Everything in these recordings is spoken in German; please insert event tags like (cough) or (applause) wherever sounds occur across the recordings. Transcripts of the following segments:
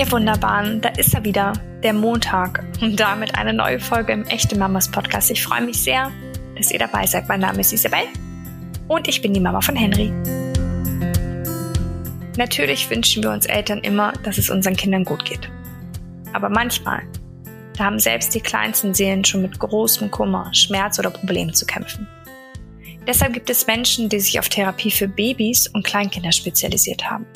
Ihr Wunderbaren, da ist er wieder, der Montag und damit eine neue Folge im Echte Mamas Podcast. Ich freue mich sehr, dass ihr dabei seid. Mein Name ist Isabel und ich bin die Mama von Henry. Natürlich wünschen wir uns Eltern immer, dass es unseren Kindern gut geht. Aber manchmal, da haben selbst die kleinsten Seelen schon mit großem Kummer, Schmerz oder Problemen zu kämpfen. Deshalb gibt es Menschen, die sich auf Therapie für Babys und Kleinkinder spezialisiert haben.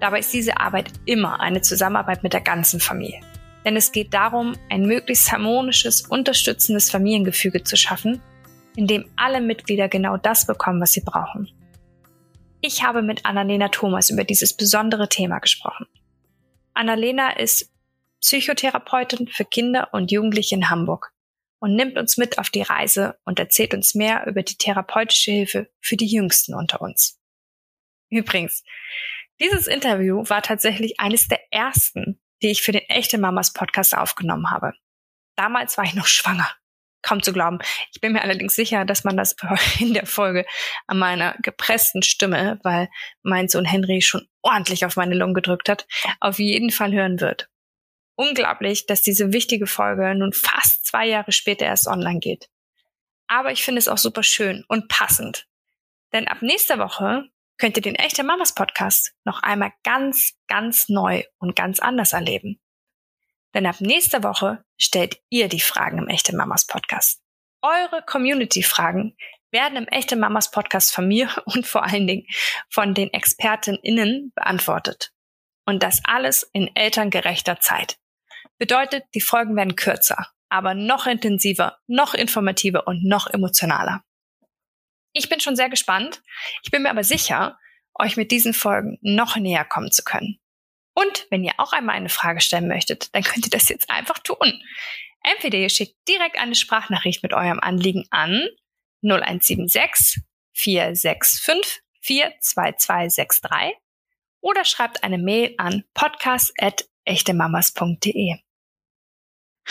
Dabei ist diese Arbeit immer eine Zusammenarbeit mit der ganzen Familie. Denn es geht darum, ein möglichst harmonisches, unterstützendes Familiengefüge zu schaffen, in dem alle Mitglieder genau das bekommen, was sie brauchen. Ich habe mit Annalena Thomas über dieses besondere Thema gesprochen. Annalena ist Psychotherapeutin für Kinder und Jugendliche in Hamburg und nimmt uns mit auf die Reise und erzählt uns mehr über die therapeutische Hilfe für die Jüngsten unter uns. Übrigens, dieses Interview war tatsächlich eines der ersten, die ich für den Echte Mamas Podcast aufgenommen habe. Damals war ich noch schwanger. Kaum zu glauben. Ich bin mir allerdings sicher, dass man das (laughs) in der Folge an meiner gepressten Stimme, weil mein Sohn Henry schon ordentlich auf meine Lungen gedrückt hat, auf jeden Fall hören wird. Unglaublich, dass diese wichtige Folge nun fast zwei Jahre später erst online geht. Aber ich finde es auch super schön und passend. Denn ab nächster Woche könnt ihr den Echte Mamas Podcast noch einmal ganz, ganz neu und ganz anders erleben. Denn ab nächster Woche stellt ihr die Fragen im Echte Mamas Podcast. Eure Community-Fragen werden im Echte Mamas Podcast von mir (laughs) und vor allen Dingen von den ExpertInnen beantwortet. Und das alles in elterngerechter Zeit. Bedeutet, die Folgen werden kürzer, aber noch intensiver, noch informativer und noch emotionaler. Ich bin schon sehr gespannt. Ich bin mir aber sicher, euch mit diesen Folgen noch näher kommen zu können. Und wenn ihr auch einmal eine Frage stellen möchtet, dann könnt ihr das jetzt einfach tun. Entweder ihr schickt direkt eine Sprachnachricht mit eurem Anliegen an 0176 465 42263 oder schreibt eine Mail an podcast.echtemamas.de.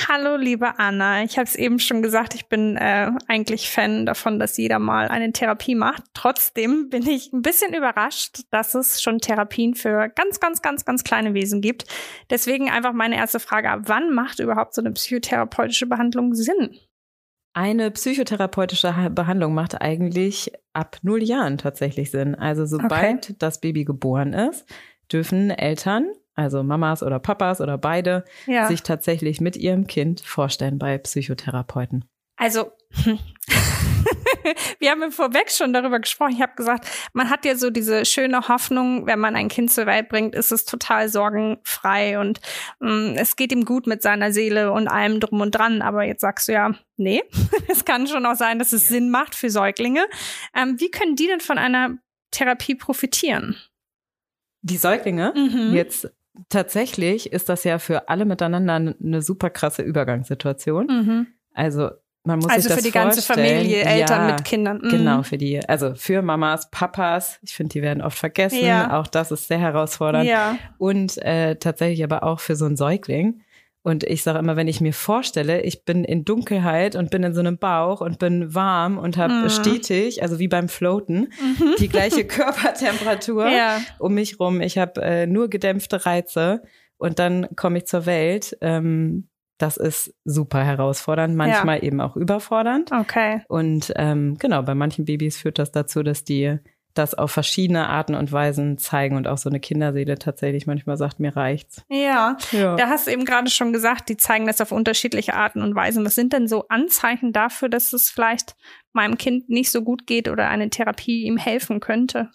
Hallo, liebe Anna. Ich habe es eben schon gesagt, ich bin äh, eigentlich Fan davon, dass jeder mal eine Therapie macht. Trotzdem bin ich ein bisschen überrascht, dass es schon Therapien für ganz, ganz, ganz, ganz kleine Wesen gibt. Deswegen einfach meine erste Frage, wann macht überhaupt so eine psychotherapeutische Behandlung Sinn? Eine psychotherapeutische Behandlung macht eigentlich ab null Jahren tatsächlich Sinn. Also sobald okay. das Baby geboren ist, dürfen Eltern also Mamas oder Papas oder beide, ja. sich tatsächlich mit ihrem Kind vorstellen bei Psychotherapeuten. Also, (laughs) wir haben vorweg schon darüber gesprochen. Ich habe gesagt, man hat ja so diese schöne Hoffnung, wenn man ein Kind zur Welt bringt, ist es total sorgenfrei und mh, mm, es geht ihm gut mit seiner Seele und allem drum und dran. Aber jetzt sagst du ja, nee, (laughs) es kann schon auch sein, dass es ja. Sinn macht für Säuglinge. Ähm, wie können die denn von einer Therapie profitieren? Die Säuglinge mhm. jetzt tatsächlich ist das ja für alle miteinander eine super krasse Übergangssituation. Mhm. Also man muss also sich das für die vorstellen. ganze Familie, Eltern ja, mit Kindern. Mhm. Genau, für die, also für Mamas, Papas. Ich finde, die werden oft vergessen. Ja. Auch das ist sehr herausfordernd. Ja. Und äh, tatsächlich aber auch für so einen Säugling. Und ich sage immer, wenn ich mir vorstelle, ich bin in Dunkelheit und bin in so einem Bauch und bin warm und habe mhm. stetig, also wie beim Floaten, mhm. die gleiche (laughs) Körpertemperatur ja. um mich rum. Ich habe äh, nur gedämpfte Reize und dann komme ich zur Welt. Ähm, das ist super herausfordernd, manchmal ja. eben auch überfordernd. Okay. Und ähm, genau, bei manchen Babys führt das dazu, dass die das auf verschiedene Arten und Weisen zeigen und auch so eine Kinderseele tatsächlich manchmal sagt, mir reicht's. Ja, ja. da hast du eben gerade schon gesagt, die zeigen das auf unterschiedliche Arten und Weisen. Was sind denn so Anzeichen dafür, dass es vielleicht meinem Kind nicht so gut geht oder eine Therapie ihm helfen könnte?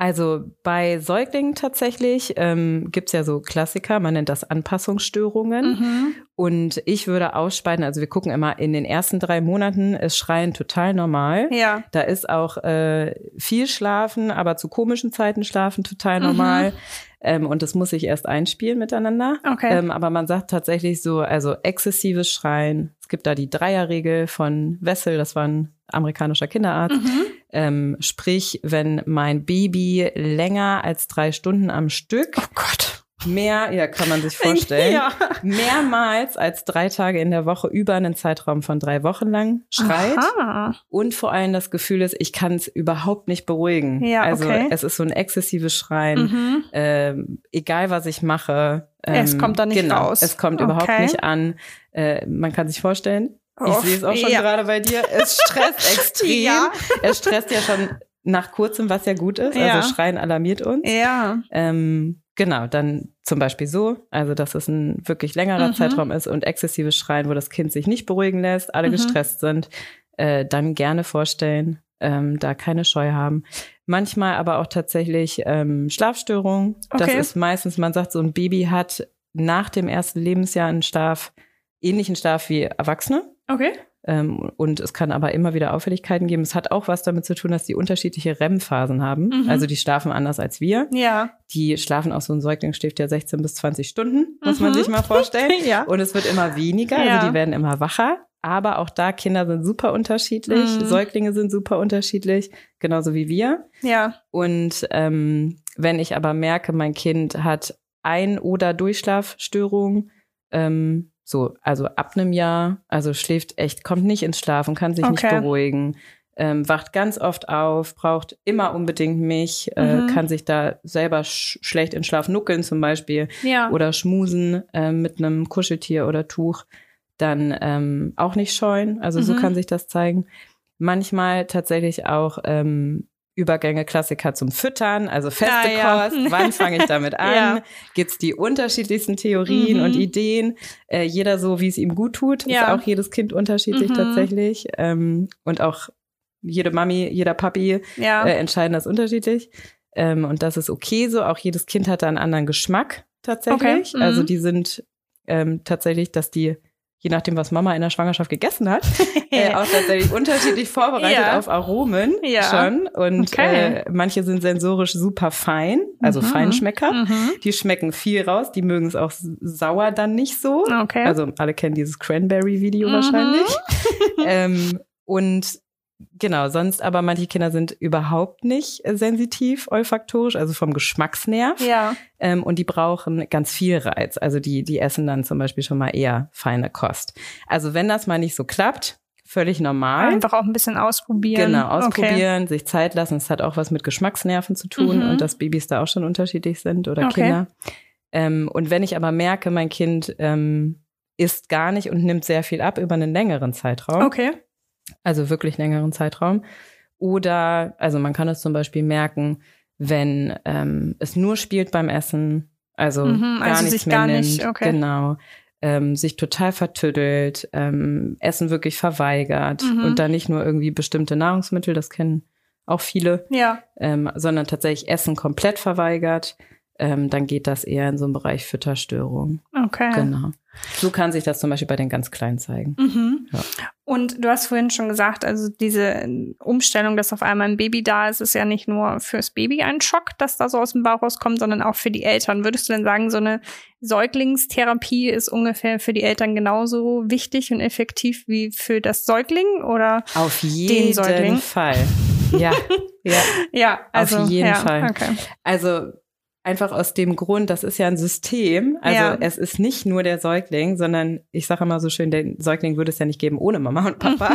Also bei Säuglingen tatsächlich ähm, gibt ja so Klassiker, man nennt das Anpassungsstörungen. Mhm. Und ich würde ausspeiten, also wir gucken immer in den ersten drei Monaten ist Schreien total normal. Ja. Da ist auch äh, viel Schlafen, aber zu komischen Zeiten schlafen total normal. Mhm. Ähm, und das muss sich erst einspielen miteinander. Okay. Ähm, aber man sagt tatsächlich so, also exzessives Schreien. Es gibt da die Dreierregel von Wessel, das war ein amerikanischer Kinderarzt. Mhm. Ähm, sprich, wenn mein Baby länger als drei Stunden am Stück oh Gott mehr, ja, kann man sich (laughs) vorstellen, ja. mehrmals als drei Tage in der Woche über einen Zeitraum von drei Wochen lang schreit. Aha. Und vor allem das Gefühl ist, ich kann es überhaupt nicht beruhigen. Ja, also okay. es ist so ein exzessives Schreien, mhm. ähm, egal was ich mache. Ähm, es kommt da nicht genau, raus. Es kommt okay. überhaupt nicht an. Äh, man kann sich vorstellen, ich sehe es auch schon ja. gerade bei dir. Es stresst (laughs) extrem. ja. Es stresst ja schon nach kurzem, was ja gut ist. Also ja. Also Schreien alarmiert uns. Ja. Ähm, genau, dann zum Beispiel so, also dass es ein wirklich längerer mhm. Zeitraum ist und exzessives Schreien, wo das Kind sich nicht beruhigen lässt, alle mhm. gestresst sind, äh, dann gerne vorstellen, ähm, da keine Scheu haben. Manchmal aber auch tatsächlich ähm, Schlafstörungen. Okay. Das ist meistens, man sagt, so ein Baby hat nach dem ersten Lebensjahr einen Schlaf, ähnlichen Schlaf wie Erwachsene. Okay. Ähm, und es kann aber immer wieder Auffälligkeiten geben. Es hat auch was damit zu tun, dass die unterschiedliche REM-Phasen haben. Mhm. Also die schlafen anders als wir. Ja. Die schlafen auch so ein Säugling schläft ja 16 bis 20 Stunden, muss mhm. man sich mal vorstellen. (laughs) ja. Und es wird immer weniger, also ja. also die werden immer wacher. Aber auch da Kinder sind super unterschiedlich, mhm. Säuglinge sind super unterschiedlich, genauso wie wir. Ja. Und ähm, wenn ich aber merke, mein Kind hat Ein- oder Durchschlafstörungen, ähm, so, also ab einem Jahr, also schläft echt, kommt nicht ins Schlafen, kann sich okay. nicht beruhigen, ähm, wacht ganz oft auf, braucht immer unbedingt mich, äh, mhm. kann sich da selber sch schlecht in Schlaf nuckeln zum Beispiel ja. oder schmusen äh, mit einem Kuscheltier oder Tuch, dann ähm, auch nicht scheuen. Also mhm. so kann sich das zeigen. Manchmal tatsächlich auch ähm, Übergänge Klassiker zum Füttern, also feste ja. Kost. Wann fange ich damit (laughs) an? ja. Gibt's die unterschiedlichsten Theorien mhm. und Ideen? Äh, jeder so, wie es ihm gut tut. Ja. Ist auch jedes Kind unterschiedlich mhm. tatsächlich. Ähm, und auch jede Mami, jeder Papi ja. äh, entscheiden das unterschiedlich. Ähm, und das ist okay so. Auch jedes Kind hat da einen anderen Geschmack tatsächlich. Okay. Mhm. Also die sind ähm, tatsächlich, dass die je nachdem, was Mama in der Schwangerschaft gegessen hat, (laughs) äh, auch tatsächlich unterschiedlich vorbereitet ja. auf Aromen ja. schon. Und okay. äh, manche sind sensorisch super fein, also mhm. Feinschmecker. Mhm. Die schmecken viel raus, die mögen es auch sauer dann nicht so. Okay. Also alle kennen dieses Cranberry-Video mhm. wahrscheinlich. (laughs) ähm, und Genau, sonst aber manche Kinder sind überhaupt nicht sensitiv olfaktorisch, also vom Geschmacksnerv. Ja. Ähm, und die brauchen ganz viel Reiz. Also die, die essen dann zum Beispiel schon mal eher feine Kost. Also wenn das mal nicht so klappt, völlig normal. Einfach auch ein bisschen ausprobieren. Genau, ausprobieren, okay. sich Zeit lassen. Es hat auch was mit Geschmacksnerven zu tun mhm. und dass Babys da auch schon unterschiedlich sind oder okay. Kinder. Ähm, und wenn ich aber merke, mein Kind ähm, isst gar nicht und nimmt sehr viel ab über einen längeren Zeitraum. Okay also wirklich längeren Zeitraum. Oder, also man kann es zum Beispiel merken, wenn ähm, es nur spielt beim Essen, also mhm, gar also nichts mehr gar nimmt, nicht, okay. genau, ähm, sich total vertüddelt, ähm, Essen wirklich verweigert mhm. und dann nicht nur irgendwie bestimmte Nahrungsmittel, das kennen auch viele, ja. ähm, sondern tatsächlich Essen komplett verweigert, ähm, dann geht das eher in so einen Bereich Fütterstörung. Okay. Genau. So kann sich das zum Beispiel bei den ganz Kleinen zeigen. Mhm. Ja. Und du hast vorhin schon gesagt, also diese Umstellung, dass auf einmal ein Baby da ist, ist ja nicht nur fürs Baby ein Schock, dass da so aus dem Bauch rauskommt, sondern auch für die Eltern. Würdest du denn sagen, so eine Säuglingstherapie ist ungefähr für die Eltern genauso wichtig und effektiv wie für das Säugling oder auf jeden Säugling? Fall? Ja, (laughs) ja, ja, also, auf jeden ja, Fall. Okay. Also Einfach aus dem Grund, das ist ja ein System. Also ja. es ist nicht nur der Säugling, sondern ich sage immer so schön, der Säugling würde es ja nicht geben ohne Mama und (laughs) Papa.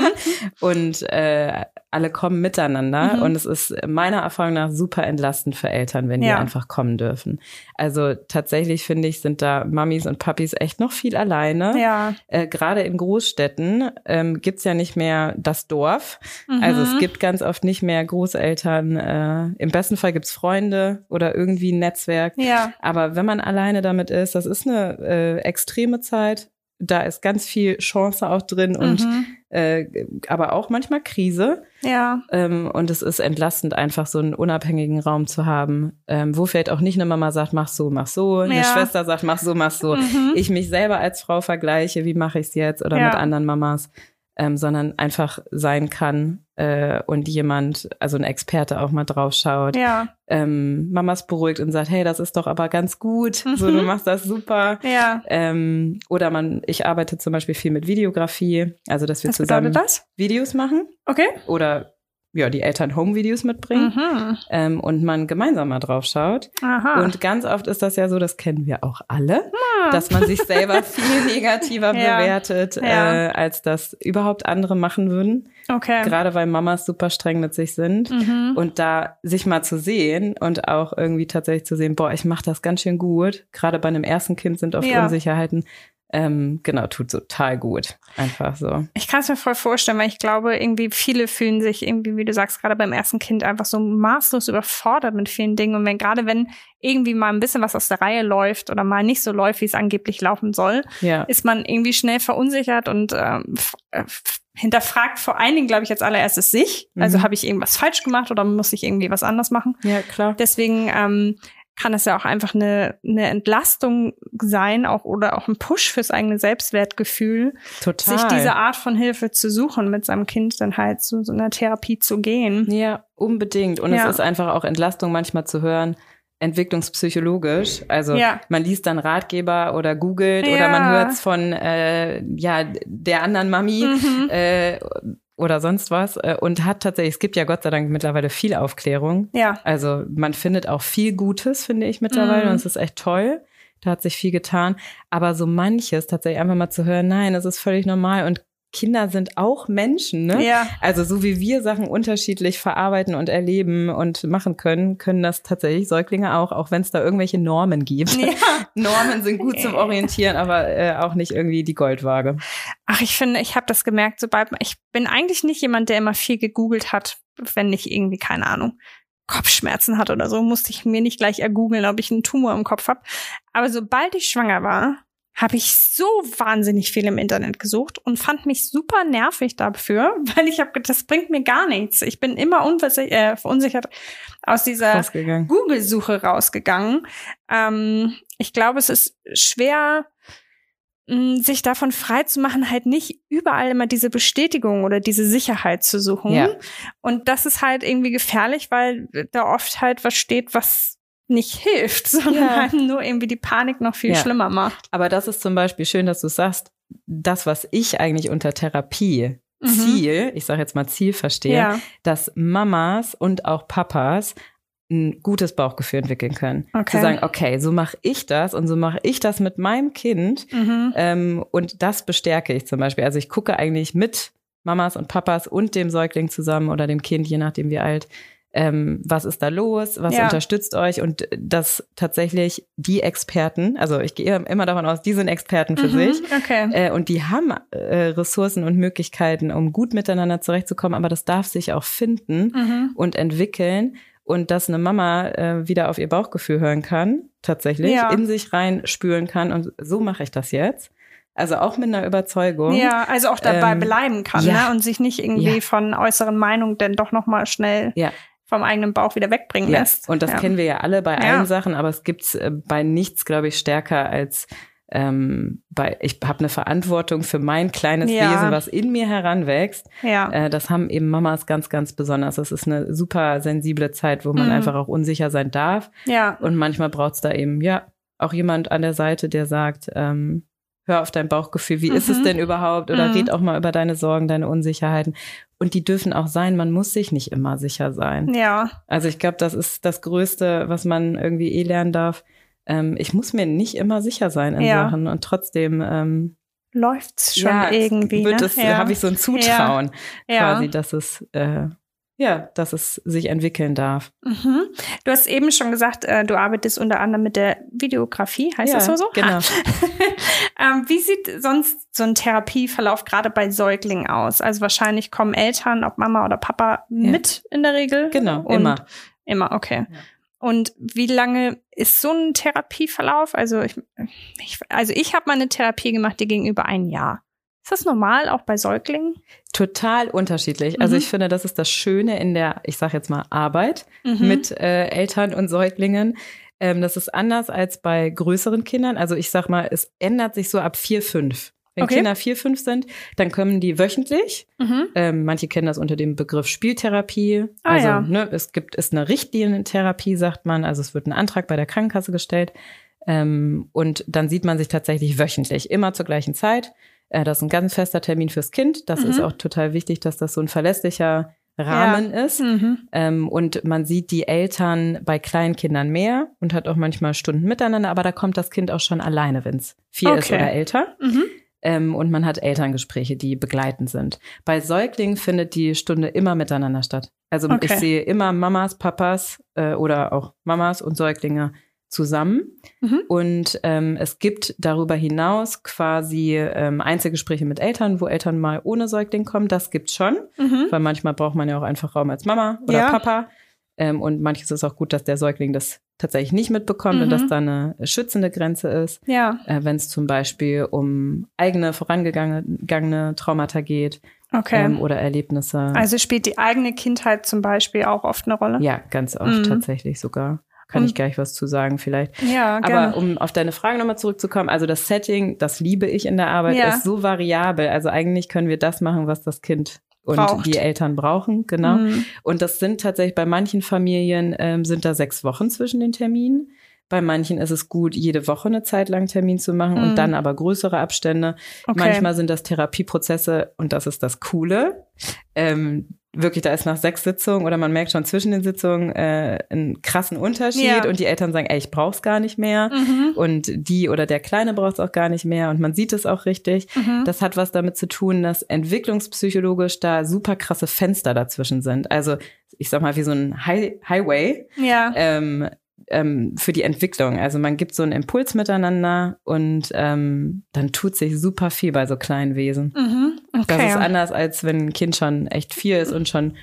und äh, alle kommen miteinander. Mhm. Und es ist meiner Erfahrung nach super entlastend für Eltern, wenn ja. die einfach kommen dürfen. Also tatsächlich finde ich, sind da Mamis und Papis echt noch viel alleine. Ja. Äh, Gerade in Großstädten ähm, gibt's ja nicht mehr das Dorf. Mhm. Also es gibt ganz oft nicht mehr Großeltern. Äh, Im besten Fall gibt's Freunde oder irgendwie ein Netz Netzwerk. Ja. Aber wenn man alleine damit ist, das ist eine äh, extreme Zeit. Da ist ganz viel Chance auch drin und mhm. Äh, aber auch manchmal Krise. Ja. Ähm, und es ist entlastend, einfach so einen unabhängigen Raum zu haben, ähm, wo vielleicht auch nicht eine Mama sagt, mach so, mach so, eine ja. Schwester sagt, mach so, mach so. Mhm. Ich mich selber als Frau vergleiche, wie mache ich es jetzt oder ja. mit anderen Mamas ähm, sondern einfach sein kann äh, und jemand, also ein Experte auch mal drauf schaut. Ja. Ähm, Mamas beruhigt und sagt, hey, das ist doch aber ganz gut, mhm. so du machst das super. Ja. Ähm, oder man, ich arbeite zum Beispiel viel mit Videografie, also dass wir Was zusammen das? Videos machen. Okay. Oder ja, die Eltern Home-Videos mitbringen mhm. ähm, und man gemeinsam mal drauf schaut. Aha. Und ganz oft ist das ja so, das kennen wir auch alle, ja. dass man sich selber (laughs) viel negativer ja. bewertet, ja. Äh, als das überhaupt andere machen würden. Okay. Gerade weil Mamas super streng mit sich sind. Mhm. Und da sich mal zu sehen und auch irgendwie tatsächlich zu sehen, boah, ich mache das ganz schön gut. Gerade bei einem ersten Kind sind oft Unsicherheiten ähm, genau, tut total gut. Einfach so. Ich kann es mir voll vorstellen, weil ich glaube, irgendwie viele fühlen sich irgendwie, wie du sagst, gerade beim ersten Kind einfach so maßlos überfordert mit vielen Dingen. Und wenn gerade wenn irgendwie mal ein bisschen was aus der Reihe läuft oder mal nicht so läuft, wie es angeblich laufen soll, ja. ist man irgendwie schnell verunsichert und ähm, äh, hinterfragt vor allen Dingen, glaube ich, als allererstes sich. Also mhm. Also habe ich irgendwas falsch gemacht oder muss ich irgendwie was anders machen? Ja, klar. Deswegen ähm, kann es ja auch einfach eine, eine Entlastung sein, auch oder auch ein Push fürs eigene Selbstwertgefühl, Total. sich diese Art von Hilfe zu suchen, mit seinem Kind dann halt zu so einer Therapie zu gehen. Ja, unbedingt. Und ja. es ist einfach auch Entlastung manchmal zu hören, entwicklungspsychologisch. Also ja. man liest dann Ratgeber oder googelt ja. oder man hört es von äh, ja der anderen Mami. Mhm. Äh, oder sonst was äh, und hat tatsächlich, es gibt ja Gott sei Dank mittlerweile viel Aufklärung. Ja. Also man findet auch viel Gutes, finde ich mittlerweile, mm. und es ist echt toll. Da hat sich viel getan. Aber so manches tatsächlich einfach mal zu hören, nein, das ist völlig normal und Kinder sind auch Menschen, ne? Ja. Also so wie wir Sachen unterschiedlich verarbeiten und erleben und machen können, können das tatsächlich Säuglinge auch, auch wenn es da irgendwelche Normen gibt. Ja. (laughs) Normen sind gut zum Orientieren, aber äh, auch nicht irgendwie die Goldwaage. Ach, ich finde, ich habe das gemerkt, sobald ich bin eigentlich nicht jemand, der immer viel gegoogelt hat, wenn ich irgendwie keine Ahnung Kopfschmerzen hat oder so, musste ich mir nicht gleich ergoogeln, ob ich einen Tumor im Kopf habe. Aber sobald ich schwanger war, habe ich so wahnsinnig viel im Internet gesucht und fand mich super nervig dafür, (laughs) weil ich habe das bringt mir gar nichts. Ich bin immer äh, verunsichert aus dieser Google-Suche rausgegangen. Ähm, ich glaube, es ist schwer, mh, sich davon frei zu machen, halt nicht überall immer diese Bestätigung oder diese Sicherheit zu suchen. Ja. Und das ist halt irgendwie gefährlich, weil da oft halt was steht, was nicht hilft, (laughs) sondern ja. nur irgendwie die Panik noch viel ja. schlimmer macht. Aber das ist zum Beispiel schön, dass du sagst, das, was ich eigentlich unter Therapie mhm. Ziel, ich sage jetzt mal Ziel verstehe, ja. dass Mamas und auch Papas ein gutes Bauchgefühl entwickeln können. Okay. Zu sagen, okay, so mache ich das und so mache ich das mit meinem Kind mhm. ähm, und das bestärke ich zum Beispiel. Also ich gucke eigentlich mit Mamas und Papas und dem Säugling zusammen oder dem Kind, je nachdem wie alt, ähm, was ist da los, was ja. unterstützt euch und dass tatsächlich die Experten, also ich gehe immer davon aus, die sind Experten für mhm, sich okay. äh, und die haben äh, Ressourcen und Möglichkeiten, um gut miteinander zurechtzukommen, aber das darf sich auch finden mhm. und entwickeln und dass eine Mama äh, wieder auf ihr Bauchgefühl hören kann, tatsächlich ja. in sich rein spüren kann und so mache ich das jetzt. Also auch mit einer Überzeugung. Ja, also auch dabei ähm, bleiben kann ja. ne? und sich nicht irgendwie ja. von äußeren Meinungen denn doch nochmal schnell ja vom eigenen Bauch wieder wegbringen ja. lässt. Und das ja. kennen wir ja alle bei allen Sachen, aber es gibt äh, bei nichts, glaube ich, stärker als ähm, bei, ich habe eine Verantwortung für mein kleines ja. Wesen, was in mir heranwächst. Ja. Äh, das haben eben Mamas ganz, ganz besonders. Das ist eine super sensible Zeit, wo man mhm. einfach auch unsicher sein darf. Ja. Und manchmal braucht es da eben, ja, auch jemand an der Seite, der sagt, ähm, hör auf dein Bauchgefühl, wie mhm. ist es mhm. denn überhaupt? Oder mhm. red auch mal über deine Sorgen, deine Unsicherheiten. Und die dürfen auch sein, man muss sich nicht immer sicher sein. Ja. Also ich glaube, das ist das Größte, was man irgendwie eh lernen darf. Ähm, ich muss mir nicht immer sicher sein in ja. Sachen und trotzdem ähm, läuft's schon ja, irgendwie. Wird ne? es, ja. habe ich so ein Zutrauen, quasi, dass es äh, ja, dass es sich entwickeln darf. Mhm. Du hast eben schon gesagt, äh, du arbeitest unter anderem mit der Videografie, heißt ja, das so? so? Genau. (laughs) ähm, wie sieht sonst so ein Therapieverlauf gerade bei Säuglingen aus? Also wahrscheinlich kommen Eltern, ob Mama oder Papa, ja. mit in der Regel. Genau, immer. Immer, okay. Ja. Und wie lange ist so ein Therapieverlauf? Also ich, ich also ich habe meine Therapie gemacht, die ging über ein Jahr. Ist das normal auch bei Säuglingen? Total unterschiedlich. Also mhm. Also ich finde, das ist das Schöne in der, ich sage jetzt mal, Arbeit mhm. mit äh, Eltern und Säuglingen. Ähm, das ist anders als bei größeren Kindern. Also ich sag mal, es ändert sich so ab vier, fünf. Wenn okay. Kinder vier, fünf sind, dann kommen die wöchentlich. Mhm. Ähm, manche kennen das unter dem Begriff Spieltherapie. Ah, also ja. ne, es gibt ist eine Richtlinientherapie, sagt man. Also es wird ein Antrag bei der Krankenkasse gestellt. Ähm, und dann sieht man sich tatsächlich wöchentlich, immer zur gleichen Zeit. Äh, das ist ein ganz fester Termin fürs Kind. Das mhm. ist auch total wichtig, dass das so ein verlässlicher Rahmen ja. ist. Mhm. Ähm, und man sieht die Eltern bei kleinen Kindern mehr und hat auch manchmal Stunden miteinander, aber da kommt das Kind auch schon alleine, wenn es vier okay. ist oder älter. Mhm. Ähm, und man hat Elterngespräche, die begleitend sind. Bei Säuglingen findet die Stunde immer miteinander statt. Also okay. ich sehe immer Mamas, Papas äh, oder auch Mamas und Säuglinge zusammen. Mhm. Und ähm, es gibt darüber hinaus quasi ähm, Einzelgespräche mit Eltern, wo Eltern mal ohne Säugling kommen. Das gibt's schon, mhm. weil manchmal braucht man ja auch einfach Raum als Mama oder ja. Papa. Ähm, und manches ist auch gut, dass der Säugling das tatsächlich nicht mitbekommt mhm. und dass da eine schützende Grenze ist. Ja. Äh, Wenn es zum Beispiel um eigene vorangegangene Traumata geht. Okay. Ähm, oder Erlebnisse. Also spielt die eigene Kindheit zum Beispiel auch oft eine Rolle? Ja, ganz oft mhm. tatsächlich sogar. Kann ich gleich was zu sagen vielleicht. Ja, gerne. Aber um auf deine Frage nochmal zurückzukommen, also das Setting, das liebe ich in der Arbeit, ja. ist so variabel. Also eigentlich können wir das machen, was das Kind und Braucht. die Eltern brauchen, genau. Mhm. Und das sind tatsächlich bei manchen Familien ähm, sind da sechs Wochen zwischen den Terminen. Bei manchen ist es gut, jede Woche eine Zeit lang Termin zu machen mhm. und dann aber größere Abstände. Okay. Manchmal sind das Therapieprozesse und das ist das Coole. Ähm, wirklich, da ist nach sechs Sitzungen oder man merkt schon zwischen den Sitzungen äh, einen krassen Unterschied ja. und die Eltern sagen, ey, ich brauch's gar nicht mehr mhm. und die oder der Kleine braucht's auch gar nicht mehr und man sieht es auch richtig. Mhm. Das hat was damit zu tun, dass entwicklungspsychologisch da super krasse Fenster dazwischen sind. Also ich sag mal, wie so ein High Highway. Ja. Ähm, ähm, für die Entwicklung. Also man gibt so einen Impuls miteinander und ähm, dann tut sich super viel bei so kleinen Wesen. Mhm, okay. Das ist anders, als wenn ein Kind schon echt vier ist und schon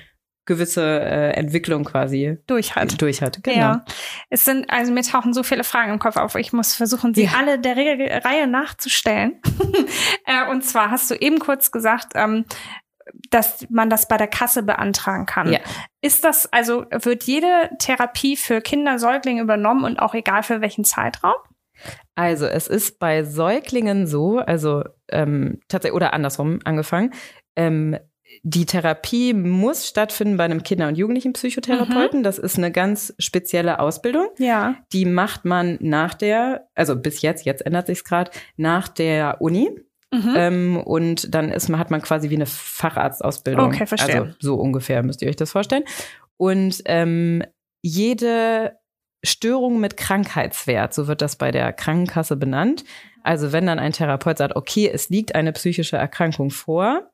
gewisse äh, Entwicklung quasi durch hat. Durch hat, genau. Ja. Es sind, also mir tauchen so viele Fragen im Kopf auf. Ich muss versuchen, sie ja. alle der Regel Reihe nachzustellen. (laughs) äh, und zwar hast du eben kurz gesagt, ähm, dass man das bei der Kasse beantragen kann. Ja. Ist das, also wird jede Therapie für Kinder, Säuglinge übernommen und auch egal für welchen Zeitraum? Also es ist bei Säuglingen so, also ähm, tatsächlich oder andersrum angefangen. Ähm, die Therapie muss stattfinden bei einem Kinder- und Jugendlichen Psychotherapeuten. Mhm. Das ist eine ganz spezielle Ausbildung. Ja. Die macht man nach der, also bis jetzt, jetzt ändert sich's gerade, nach der Uni. Mhm. Ähm, und dann ist, hat man quasi wie eine Facharztausbildung. Okay, verstehe. Also so ungefähr müsst ihr euch das vorstellen. Und ähm, jede Störung mit Krankheitswert, so wird das bei der Krankenkasse benannt. Also wenn dann ein Therapeut sagt, okay, es liegt eine psychische Erkrankung vor,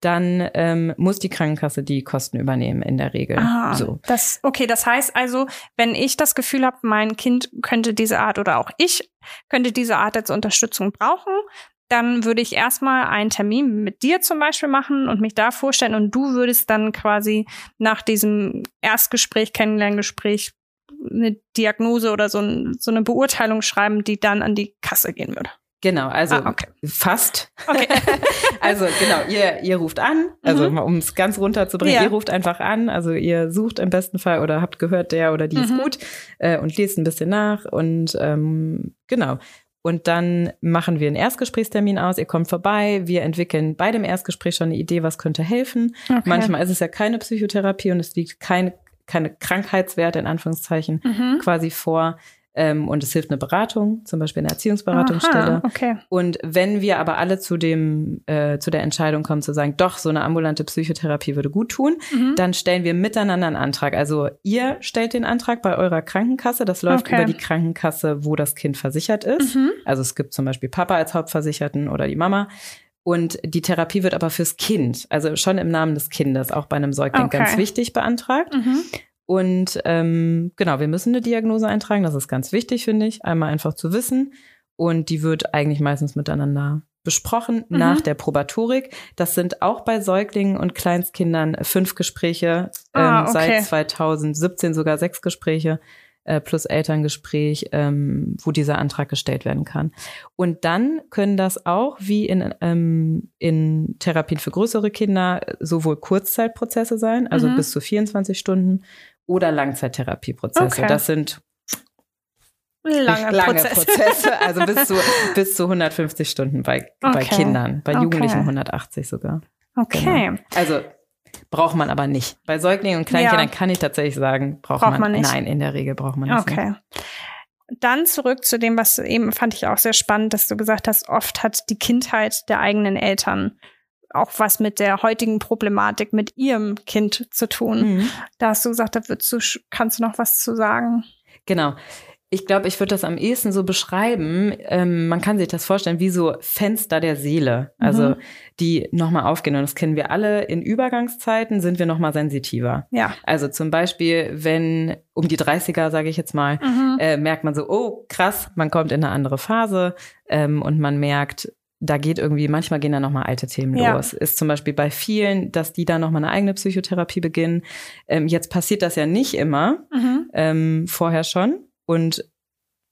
dann ähm, muss die Krankenkasse die Kosten übernehmen in der Regel. Ah, so. Das, okay, das heißt also, wenn ich das Gefühl habe, mein Kind könnte diese Art oder auch ich könnte diese Art als Unterstützung brauchen, dann würde ich erstmal einen Termin mit dir zum Beispiel machen und mich da vorstellen und du würdest dann quasi nach diesem Erstgespräch, Kennenlerngespräch eine Diagnose oder so, ein, so eine Beurteilung schreiben, die dann an die Kasse gehen würde. Genau, also ah, okay. fast. Okay. (laughs) also genau, ihr, ihr ruft an, also mhm. um es ganz runterzubringen, ja. ihr ruft einfach an, also ihr sucht im besten Fall oder habt gehört, der oder die mhm. ist gut äh, und lest ein bisschen nach und ähm, genau, und dann machen wir einen Erstgesprächstermin aus. Ihr kommt vorbei. Wir entwickeln bei dem Erstgespräch schon eine Idee, was könnte helfen. Okay. Manchmal ist es ja keine Psychotherapie und es liegt kein, keine Krankheitswerte in Anführungszeichen mhm. quasi vor. Ähm, und es hilft eine Beratung, zum Beispiel eine Erziehungsberatungsstelle. Aha, okay. Und wenn wir aber alle zu dem, äh, zu der Entscheidung kommen, zu sagen, doch, so eine ambulante Psychotherapie würde gut tun, mhm. dann stellen wir miteinander einen Antrag. Also ihr stellt den Antrag bei eurer Krankenkasse. Das läuft okay. über die Krankenkasse, wo das Kind versichert ist. Mhm. Also es gibt zum Beispiel Papa als Hauptversicherten oder die Mama. Und die Therapie wird aber fürs Kind, also schon im Namen des Kindes, auch bei einem Säugling okay. ganz wichtig beantragt. Mhm. Und ähm, genau, wir müssen eine Diagnose eintragen. Das ist ganz wichtig, finde ich. Einmal einfach zu wissen. Und die wird eigentlich meistens miteinander besprochen mhm. nach der Probatorik. Das sind auch bei Säuglingen und Kleinstkindern fünf Gespräche, ah, ähm, okay. seit 2017 sogar sechs Gespräche äh, plus Elterngespräch, ähm, wo dieser Antrag gestellt werden kann. Und dann können das auch, wie in, ähm, in Therapien für größere Kinder, sowohl Kurzzeitprozesse sein, also mhm. bis zu 24 Stunden, oder Langzeittherapieprozesse. Okay. Das sind lange, lange Prozesse. Prozesse. (laughs) also bis zu, bis zu 150 Stunden bei, okay. bei Kindern, bei Jugendlichen okay. 180 sogar. Okay. Genau. Also braucht man aber nicht. Bei Säuglingen und Kleinkindern ja. kann ich tatsächlich sagen, braucht, braucht man, man, nicht. Nein, in der Regel braucht man nicht. Okay. Dann zurück zu dem, was eben fand ich auch sehr spannend, dass du gesagt hast, oft hat die Kindheit der eigenen Eltern auch was mit der heutigen Problematik mit ihrem Kind zu tun. Mhm. Da hast du gesagt, da würdest du, kannst du noch was zu sagen? Genau. Ich glaube, ich würde das am ehesten so beschreiben. Ähm, man kann sich das vorstellen wie so Fenster der Seele, also mhm. die nochmal aufgehen. Und das kennen wir alle. In Übergangszeiten sind wir nochmal sensitiver. Ja. Also zum Beispiel, wenn um die 30er, sage ich jetzt mal, mhm. äh, merkt man so, oh krass, man kommt in eine andere Phase ähm, und man merkt, da geht irgendwie, manchmal gehen da nochmal alte Themen ja. los. Ist zum Beispiel bei vielen, dass die da nochmal eine eigene Psychotherapie beginnen. Ähm, jetzt passiert das ja nicht immer, mhm. ähm, vorher schon. Und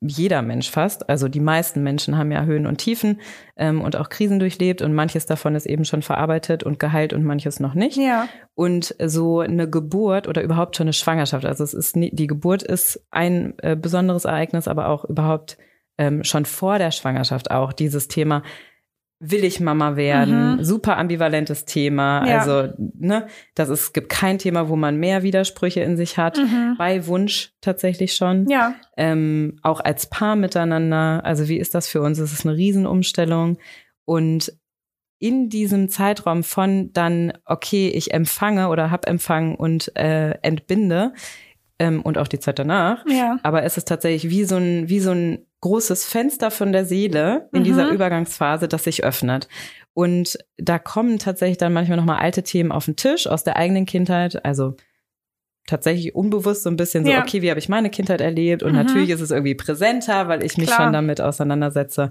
jeder Mensch fast, also die meisten Menschen haben ja Höhen und Tiefen ähm, und auch Krisen durchlebt und manches davon ist eben schon verarbeitet und geheilt und manches noch nicht. Ja. Und so eine Geburt oder überhaupt schon eine Schwangerschaft, also es ist nie, die Geburt ist ein äh, besonderes Ereignis, aber auch überhaupt ähm, schon vor der Schwangerschaft auch dieses Thema, will ich Mama werden? Mhm. Super ambivalentes Thema. Ja. Also, ne, das ist, es gibt kein Thema, wo man mehr Widersprüche in sich hat. Mhm. Bei Wunsch tatsächlich schon. Ja. Ähm, auch als Paar miteinander. Also, wie ist das für uns? Es ist eine Riesenumstellung. Und in diesem Zeitraum von dann, okay, ich empfange oder hab empfangen und äh, entbinde, ähm, und auch die Zeit danach. Ja. Aber es ist tatsächlich wie so ein, wie so ein großes Fenster von der Seele in mhm. dieser Übergangsphase, das sich öffnet. Und da kommen tatsächlich dann manchmal nochmal alte Themen auf den Tisch aus der eigenen Kindheit. Also tatsächlich unbewusst so ein bisschen so, ja. okay, wie habe ich meine Kindheit erlebt? Und mhm. natürlich ist es irgendwie präsenter, weil ich mich Klar. schon damit auseinandersetze.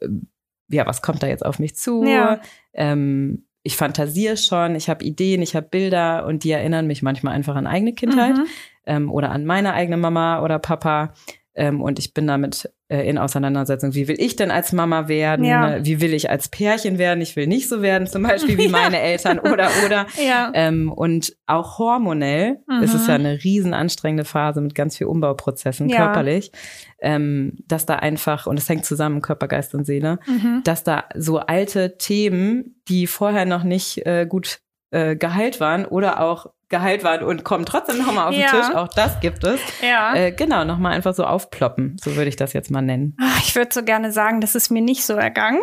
Ähm, ja, was kommt da jetzt auf mich zu? Ja. Ähm, ich fantasiere schon, ich habe Ideen, ich habe Bilder und die erinnern mich manchmal einfach an eigene Kindheit mhm. Ähm, oder an meine eigene Mama oder Papa. Ähm, und ich bin damit äh, in Auseinandersetzung. Wie will ich denn als Mama werden? Ja. Wie will ich als Pärchen werden? Ich will nicht so werden, zum Beispiel wie (laughs) meine Eltern oder oder. Ja. Ähm, und auch hormonell mhm. ist es ja eine riesen anstrengende Phase mit ganz viel Umbauprozessen ja. körperlich, ähm, dass da einfach und es hängt zusammen Körper, Geist und Seele, mhm. dass da so alte Themen, die vorher noch nicht äh, gut äh, geheilt waren oder auch geheilt waren und kommen trotzdem nochmal auf den ja. Tisch. Auch das gibt es. Ja. Äh, genau, nochmal einfach so aufploppen. So würde ich das jetzt mal nennen. Ach, ich würde so gerne sagen, das ist mir nicht so ergangen.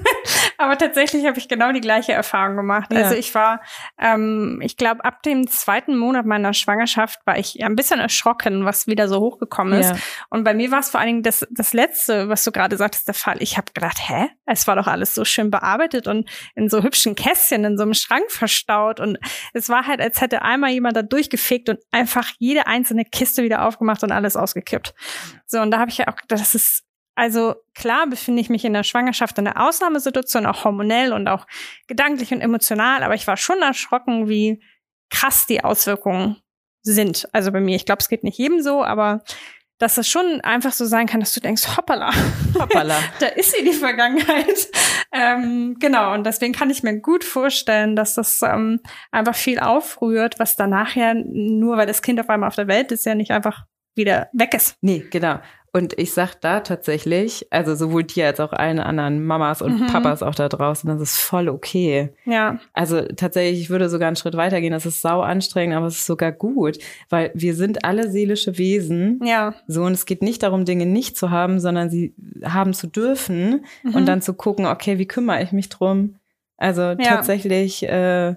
(laughs) Aber tatsächlich habe ich genau die gleiche Erfahrung gemacht. Ja. Also ich war, ähm, ich glaube, ab dem zweiten Monat meiner Schwangerschaft war ich ein bisschen erschrocken, was wieder so hochgekommen ist. Ja. Und bei mir war es vor allen Dingen das, das Letzte, was du gerade sagtest, der Fall. Ich habe gedacht, hä? Es war doch alles so schön bearbeitet und in so hübschen Kästchen in so einem Schrank verstaut. Und es war halt, als hätte einmal jemand da durchgefegt und einfach jede einzelne Kiste wieder aufgemacht und alles ausgekippt. So, und da habe ich ja auch gedacht, das ist also klar befinde ich mich in der Schwangerschaft in einer Ausnahmesituation, auch hormonell und auch gedanklich und emotional, aber ich war schon erschrocken, wie krass die Auswirkungen sind. Also bei mir, ich glaube, es geht nicht jedem so, aber dass es schon einfach so sein kann, dass du denkst, hoppala, hoppala, (laughs) da ist sie die Vergangenheit. ähm, genau, und deswegen kann ich mir gut vorstellen, dass das ähm, einfach viel aufrührt, was danach ja, nur weil das Kind auf einmal auf der Welt ist, ja nicht einfach wieder weg ist. Nee, genau. Und ich sag da tatsächlich, also sowohl dir als auch allen anderen Mamas und mhm. Papas auch da draußen, das ist voll okay. Ja. Also tatsächlich, ich würde sogar einen Schritt weitergehen. Das ist sau anstrengend, aber es ist sogar gut, weil wir sind alle seelische Wesen. Ja. So, und es geht nicht darum, Dinge nicht zu haben, sondern sie haben zu dürfen mhm. und dann zu gucken, okay, wie kümmere ich mich drum? Also ja. tatsächlich, äh,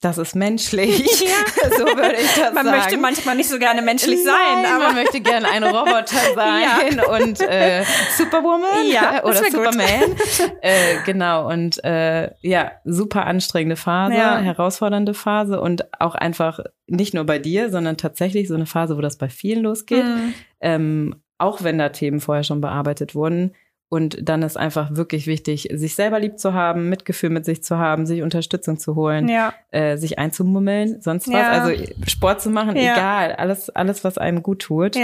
das ist menschlich. (laughs) Ja. (laughs) so würde ich das man sagen. Man möchte manchmal nicht so gerne menschlich Nein, sein, aber man möchte gerne ein Roboter (laughs) sein ja. und äh, Superwoman ja, oder Superman. äh, genau und äh, ja, super anstrengende Phase, ja. herausfordernde Phase und auch einfach nicht nur bei dir, sondern tatsächlich so eine Phase, wo das bei vielen losgeht. Mhm. Ähm, auch wenn da Themen vorher schon bearbeitet wurden und dann ist einfach wirklich wichtig, sich selber lieb zu haben, Mitgefühl mit sich zu haben, sich Unterstützung zu holen, ja. äh, sich einzumummeln, sonst was. Ja. Also Sport zu machen, ja. egal, alles, alles, was einem gut tut.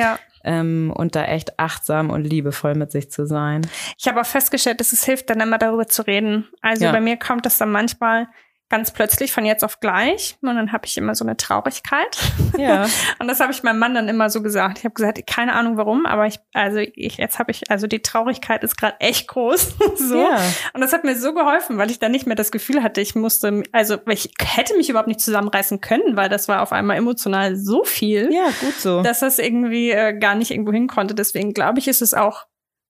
Ähm, und da echt achtsam und liebevoll mit sich zu sein. Ich habe auch festgestellt, dass es hilft, dann immer darüber zu reden. Also bei mir kommt das dann manchmal ganz plötzlich von jetzt auf gleich. Und dann habe ich immer so eine Traurigkeit. Ja. (laughs) und das habe ich meinem Mann dann immer so gesagt. Ich habe gesagt, keine Ahnung warum, aber ich, also ich, jetzt habe ich, also die Traurigkeit ist gerade echt groß. (laughs) so. Ja. Und das hat mir so geholfen, weil ich dann nicht mehr das Gefühl hatte, ich musste, also ich hätte mich überhaupt nicht zusammenreißen können, weil das war auf einmal emotional so viel. Ja, gut so. Dass das irgendwie äh, gar nicht irgendwo hin konnte. Deswegen glaube ich, ist es auch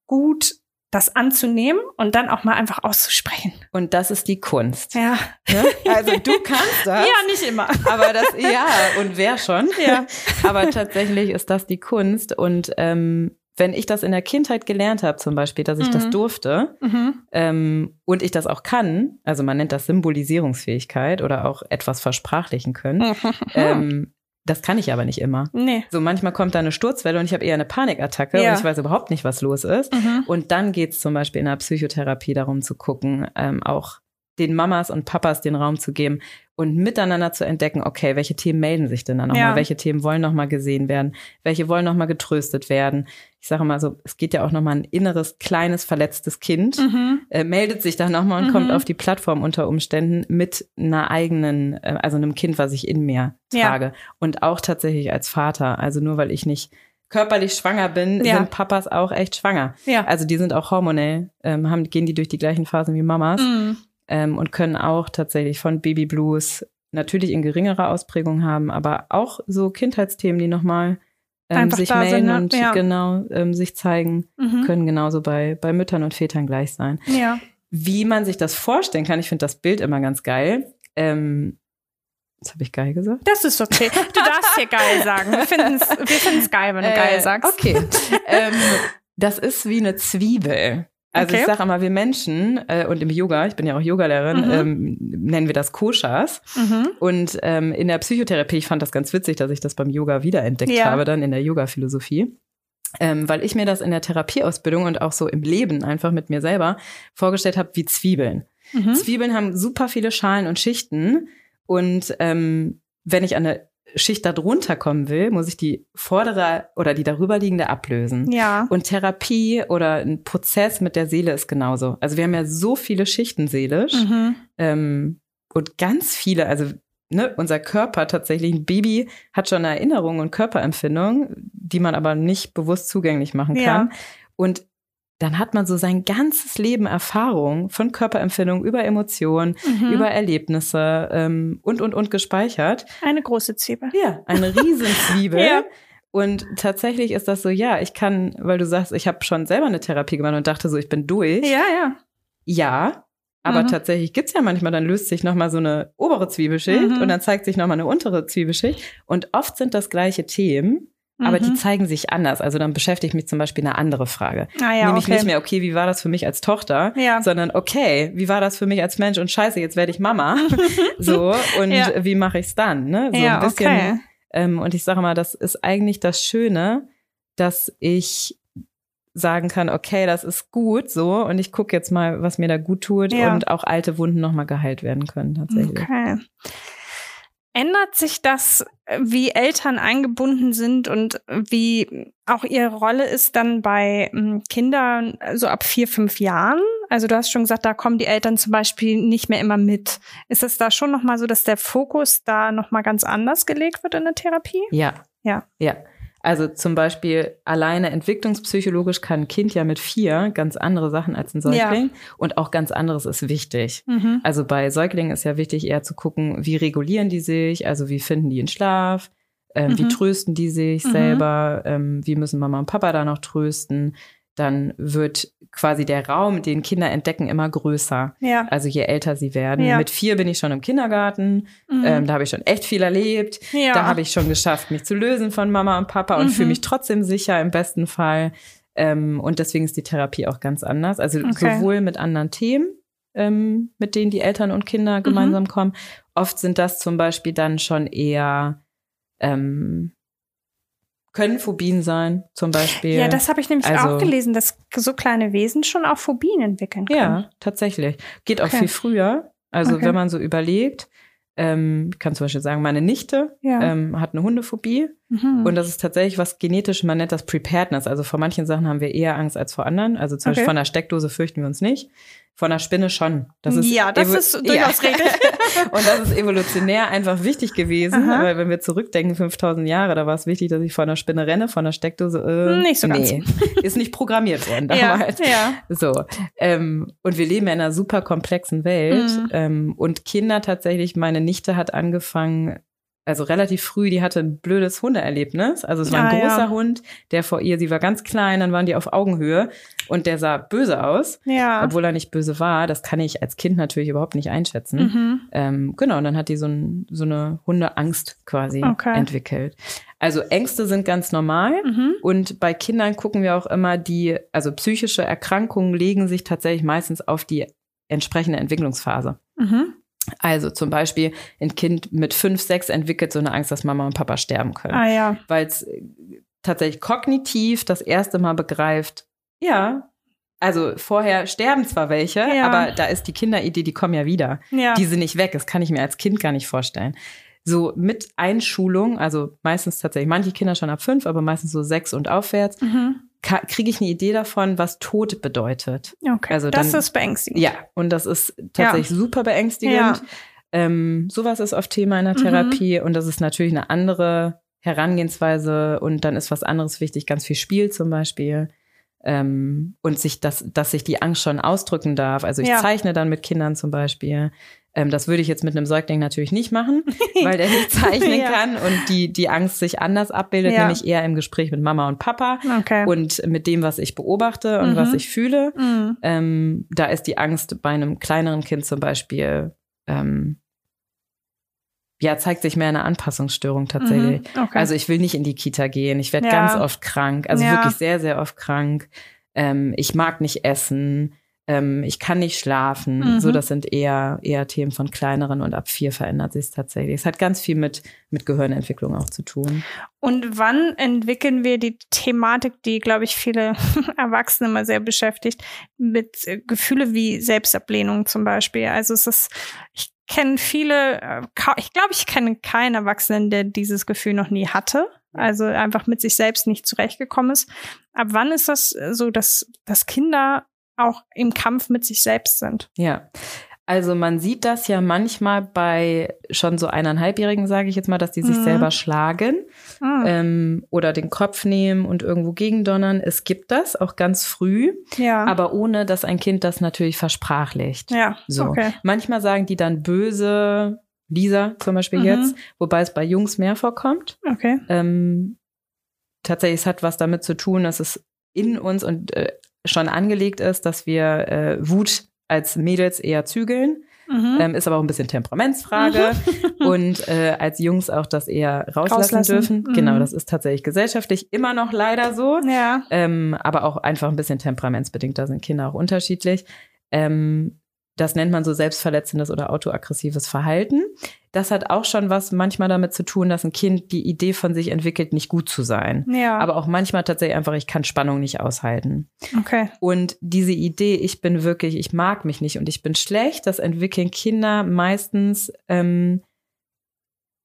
gut, das anzunehmen und dann auch mal einfach auszusprechen. Und das ist die Kunst. Ja. Ne? Also du kannst (laughs) das. ja, nicht immer. Aber das, ja, und wer schon. Ja. Aber tatsächlich ist das die Kunst. Und ähm, wenn ich das in der Kindheit gelernt habe, zum Beispiel, dass ich mhm. das durfte mhm. ähm, und ich das auch kann, also man nennt das Symbolisierungsfähigkeit oder auch etwas versprachlichen können, (laughs) ähm, das kann ich aber nicht immer. Nee. So manchmal kommt da eine Sturzwelle und ich habe eher eine Panikattacke ja. und ich weiß überhaupt nicht, was los ist. Mhm. Und dann geht's zum Beispiel in der Psychotherapie darum zu gucken, ähm, auch den Mamas und Papas den Raum zu geben und miteinander zu entdecken, okay, welche Themen melden sich denn dann nochmal? Ja. Welche Themen wollen nochmal gesehen werden? Welche wollen nochmal getröstet werden? Ich sage mal so, es geht ja auch nochmal ein inneres, kleines, verletztes Kind, mhm. äh, meldet sich dann nochmal und mhm. kommt auf die Plattform unter Umständen mit einer eigenen, äh, also einem Kind, was ich in mir trage. Ja. Und auch tatsächlich als Vater. Also nur weil ich nicht körperlich schwanger bin, ja. sind Papas auch echt schwanger. Ja. Also die sind auch hormonell, ähm, haben, gehen die durch die gleichen Phasen wie Mamas. Mhm ähm, und können auch tatsächlich von Baby Blues natürlich in geringerer Ausprägung haben, aber auch so Kindheitsthemen, die nochmal ähm, sich melden sind, ne? und ja. genau ähm, sich zeigen, mhm. können genauso bei, bei Müttern und Vätern gleich sein. Ja. Wie man sich das vorstellen kann, ich finde das Bild immer ganz geil. Ähm, das habe ich geil gesagt. Das ist okay. Du darfst hier geil sagen. Wir finden es wir geil, wenn du äh, geil sagst. Okay. (laughs) ähm, das ist wie eine Zwiebel. Also okay. ich sage immer, wir Menschen äh, und im Yoga, ich bin ja auch Yogalehrerin, mhm. ähm, nennen wir das Koshas. Mhm. Und ähm, in der Psychotherapie, ich fand das ganz witzig, dass ich das beim Yoga wiederentdeckt ja. habe, dann in der Yoga-Philosophie. Ähm, weil ich mir das in der Therapieausbildung und auch so im Leben einfach mit mir selber vorgestellt habe wie Zwiebeln. Mhm. Zwiebeln haben super viele Schalen und Schichten. Und ähm, wenn ich an eine Schicht darunter kommen will, muss ich die vordere oder die darüberliegende ablösen. Ja. Und Therapie oder ein Prozess mit der Seele ist genauso. Also wir haben ja so viele Schichten seelisch mhm. ähm, und ganz viele, also ne, unser Körper tatsächlich, ein Baby hat schon eine Erinnerung und Körperempfindung, die man aber nicht bewusst zugänglich machen kann. Ja. Und dann hat man so sein ganzes Leben Erfahrung von Körperempfindung über Emotionen, mhm. über Erlebnisse ähm, und, und, und gespeichert. Eine große Zwiebel. Ja, eine Riesenzwiebel. (laughs) ja. Und tatsächlich ist das so, ja, ich kann, weil du sagst, ich habe schon selber eine Therapie gemacht und dachte so, ich bin durch. Ja, ja. Ja, aber mhm. tatsächlich gibt's ja manchmal, dann löst sich nochmal so eine obere Zwiebelschicht mhm. und dann zeigt sich nochmal eine untere Zwiebelschicht. Und oft sind das gleiche Themen, aber die mhm. zeigen sich anders. Also dann beschäftigt mich zum Beispiel eine andere Frage. Ah ja, Nämlich okay. nicht mehr, okay, wie war das für mich als Tochter, ja. sondern okay, wie war das für mich als Mensch und scheiße, jetzt werde ich Mama. (laughs) so, und ja. wie mache ich's dann? Ne? So ja, ein bisschen. Okay. Ähm, und ich sage mal, das ist eigentlich das Schöne, dass ich sagen kann, okay, das ist gut so und ich gucke jetzt mal, was mir da gut tut und auch alte Wunden nochmal geheilt werden können tatsächlich. Okay. Ändert sich das, wie Eltern eingebunden sind und wie auch ihre Rolle ist dann bei hm, Kindern so ab vier, fünf Jahren? Also du hast schon gesagt, da kommen die Eltern zum Beispiel nicht mehr immer mit. Ist es da schon nochmal so, dass der Fokus da nochmal ganz anders gelegt wird in der Therapie? Ja. Ja. Ja. Also zum Beispiel alleine entwicklungspsychologisch kann ein Kind ja mit vier ganz andere Sachen als ein Säugling. Ja. Und auch ganz anderes ist wichtig. Mhm. Also bei Säuglingen ist ja wichtig eher zu gucken, wie regulieren die sich, also wie finden die in Schlaf, ähm, mhm. wie trösten die sich mhm. selber, ähm, wie müssen Mama und Papa da noch trösten dann wird quasi der Raum, den Kinder entdecken, immer größer. Ja. Also je älter sie werden. Ja. Mit vier bin ich schon im Kindergarten. Mhm. Ähm, da habe ich schon echt viel erlebt. Ja. Da habe ich schon geschafft, mich zu lösen von Mama und Papa und mhm. fühle mich trotzdem sicher im besten Fall. Ähm, und deswegen ist die Therapie auch ganz anders. Also okay. sowohl mit anderen Themen, ähm, mit denen die Eltern und Kinder mhm. gemeinsam mhm. kommen. Oft sind das zum Beispiel dann schon eher ähm, können Phobien sein, zum Beispiel. Ja, das habe ich nämlich also, auch gelesen, dass so kleine Wesen schon auch Phobien entwickeln können. Ja, tatsächlich. Geht auch okay. viel früher. Also okay. wenn man so überlegt, ähm, ich kann zum Beispiel sagen, meine Nichte ja. ähm, hat eine Hundephobie. Mhm. Und das ist tatsächlich was genetisch, man nennt das Preparedness. Also vor manchen Sachen haben wir eher Angst als vor anderen. Also zum okay. Beispiel von der Steckdose fürchten wir uns nicht. Von der Spinne schon. Das ist ja, das ist durchaus ja. richtig. (laughs) und das ist evolutionär einfach wichtig gewesen, Aha. weil wenn wir zurückdenken, 5000 Jahre, da war es wichtig, dass ich vor einer Spinne renne, von der Steckdose. Äh, nicht so ganz. Nee, ist nicht programmiert worden (laughs) damals. Ja, ja. So. Ähm, und wir leben in einer super komplexen Welt. Mhm. Ähm, und Kinder tatsächlich, meine Nichte hat angefangen, also relativ früh, die hatte ein blödes Hundeerlebnis. Also es war ein ah, großer ja. Hund, der vor ihr, sie war ganz klein, dann waren die auf Augenhöhe und der sah böse aus, ja. obwohl er nicht böse war. Das kann ich als Kind natürlich überhaupt nicht einschätzen. Mhm. Ähm, genau, und dann hat die so, ein, so eine Hundeangst quasi okay. entwickelt. Also Ängste sind ganz normal mhm. und bei Kindern gucken wir auch immer die, also psychische Erkrankungen legen sich tatsächlich meistens auf die entsprechende Entwicklungsphase. Mhm. Also zum Beispiel ein Kind mit fünf, sechs entwickelt so eine Angst, dass Mama und Papa sterben können. Ah ja. Weil es tatsächlich kognitiv das erste Mal begreift, ja, also vorher sterben zwar welche, ja. aber da ist die Kinderidee, die kommen ja wieder. Ja. Die sind nicht weg. Das kann ich mir als Kind gar nicht vorstellen. So mit Einschulung, also meistens tatsächlich, manche Kinder schon ab fünf, aber meistens so sechs und aufwärts, mhm kriege ich eine Idee davon, was Tod bedeutet. Okay. Also dann, das ist beängstigend. Ja, und das ist tatsächlich ja. super beängstigend. Ja. Ähm, sowas ist oft Thema in der Therapie mhm. und das ist natürlich eine andere Herangehensweise und dann ist was anderes wichtig, ganz viel Spiel zum Beispiel. Ähm, und sich das, dass sich die Angst schon ausdrücken darf. Also ich ja. zeichne dann mit Kindern zum Beispiel. Ähm, das würde ich jetzt mit einem Säugling natürlich nicht machen, weil der nicht zeichnen (laughs) ja. kann und die, die Angst sich anders abbildet, ja. nämlich eher im Gespräch mit Mama und Papa okay. und mit dem, was ich beobachte und mhm. was ich fühle. Mhm. Ähm, da ist die Angst bei einem kleineren Kind zum Beispiel, ähm, ja, zeigt sich mehr eine Anpassungsstörung tatsächlich. Mhm. Okay. Also ich will nicht in die Kita gehen. Ich werde ja. ganz oft krank, also wirklich sehr, sehr oft krank. Ähm, ich mag nicht essen ähm, ich kann nicht schlafen. Mhm. So, das sind eher, eher Themen von kleineren und ab vier verändert sich es tatsächlich. Es hat ganz viel mit, mit Gehirnentwicklung auch zu tun. Und wann entwickeln wir die Thematik, die, glaube ich, viele (laughs) Erwachsene immer sehr beschäftigt, mit äh, Gefühle wie Selbstablehnung zum Beispiel? Also es ist, ich kenne viele, äh, ich glaube, ich kenne keinen Erwachsenen, der dieses Gefühl noch nie hatte. Also einfach mit sich selbst nicht zurechtgekommen ist. Ab wann ist das so, dass, dass Kinder auch im Kampf mit sich selbst sind. Ja. Also man sieht das ja manchmal bei schon so eineinhalbjährigen, sage ich jetzt mal, dass die sich mhm. selber schlagen mhm. ähm, oder den Kopf nehmen und irgendwo gegendonnern. Es gibt das auch ganz früh, ja. aber ohne, dass ein Kind das natürlich versprachlicht. Ja. So. Okay. Manchmal sagen die dann böse, Lisa zum Beispiel mhm. jetzt, wobei es bei Jungs mehr vorkommt. Okay. Ähm, tatsächlich, es hat was damit zu tun, dass es in uns und äh, schon angelegt ist, dass wir äh, Wut als Mädels eher zügeln. Mhm. Ähm, ist aber auch ein bisschen Temperamentsfrage. Mhm. (laughs) und äh, als Jungs auch das eher rauslassen, rauslassen. dürfen. Mhm. Genau, das ist tatsächlich gesellschaftlich immer noch leider so. Ja. Ähm, aber auch einfach ein bisschen temperamentsbedingt. Da sind Kinder auch unterschiedlich. Ähm, das nennt man so selbstverletzendes oder autoaggressives Verhalten. Das hat auch schon was manchmal damit zu tun, dass ein Kind die Idee von sich entwickelt, nicht gut zu sein. Ja. Aber auch manchmal tatsächlich einfach, ich kann Spannung nicht aushalten. Okay. Und diese Idee, ich bin wirklich, ich mag mich nicht und ich bin schlecht, das entwickeln Kinder meistens ähm,